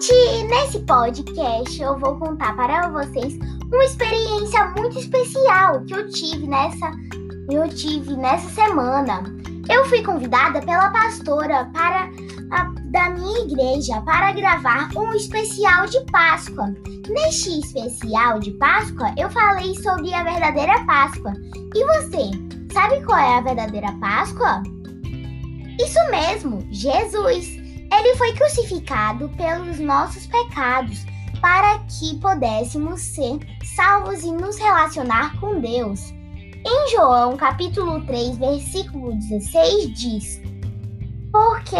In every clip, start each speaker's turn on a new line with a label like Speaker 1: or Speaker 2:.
Speaker 1: Gente, nesse podcast eu vou contar para vocês uma experiência muito especial que eu tive nessa eu tive nessa semana. Eu fui convidada pela pastora para a, da minha igreja para gravar um especial de Páscoa. Neste especial de Páscoa, eu falei sobre a verdadeira Páscoa. E você, sabe qual é a verdadeira Páscoa? Isso mesmo, Jesus. Ele foi crucificado pelos nossos pecados para que pudéssemos ser salvos e nos relacionar com Deus. Em João, capítulo 3, versículo 16 diz: porque,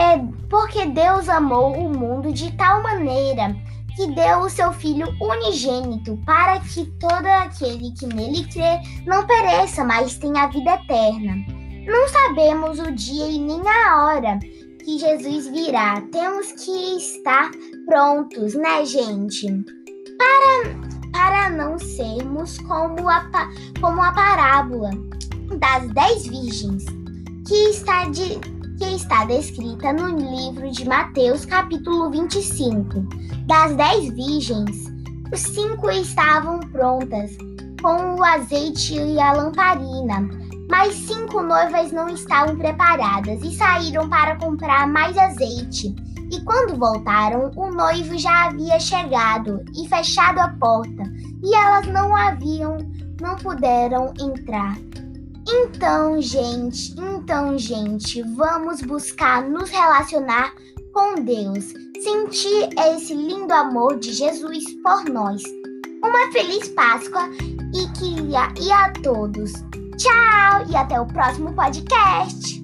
Speaker 1: porque Deus amou o mundo de tal maneira que deu o seu Filho unigênito para que todo aquele que nele crê não pereça, mas tenha vida eterna. Não sabemos o dia e nem a hora que Jesus virá. Temos que estar prontos, né, gente? Para, para não sermos como a, como a parábola das dez virgens, que está de que está descrita no livro de Mateus, capítulo 25. Das dez virgens, os cinco estavam prontas, com o azeite e a lamparina, mas cinco noivas não estavam preparadas e saíram para comprar mais azeite. E quando voltaram, o noivo já havia chegado e fechado a porta, e elas não haviam, não puderam entrar. Então, gente, então, gente, vamos buscar nos relacionar com Deus, sentir esse lindo amor de Jesus por nós. Uma feliz Páscoa e que e a todos. Tchau e até o próximo podcast.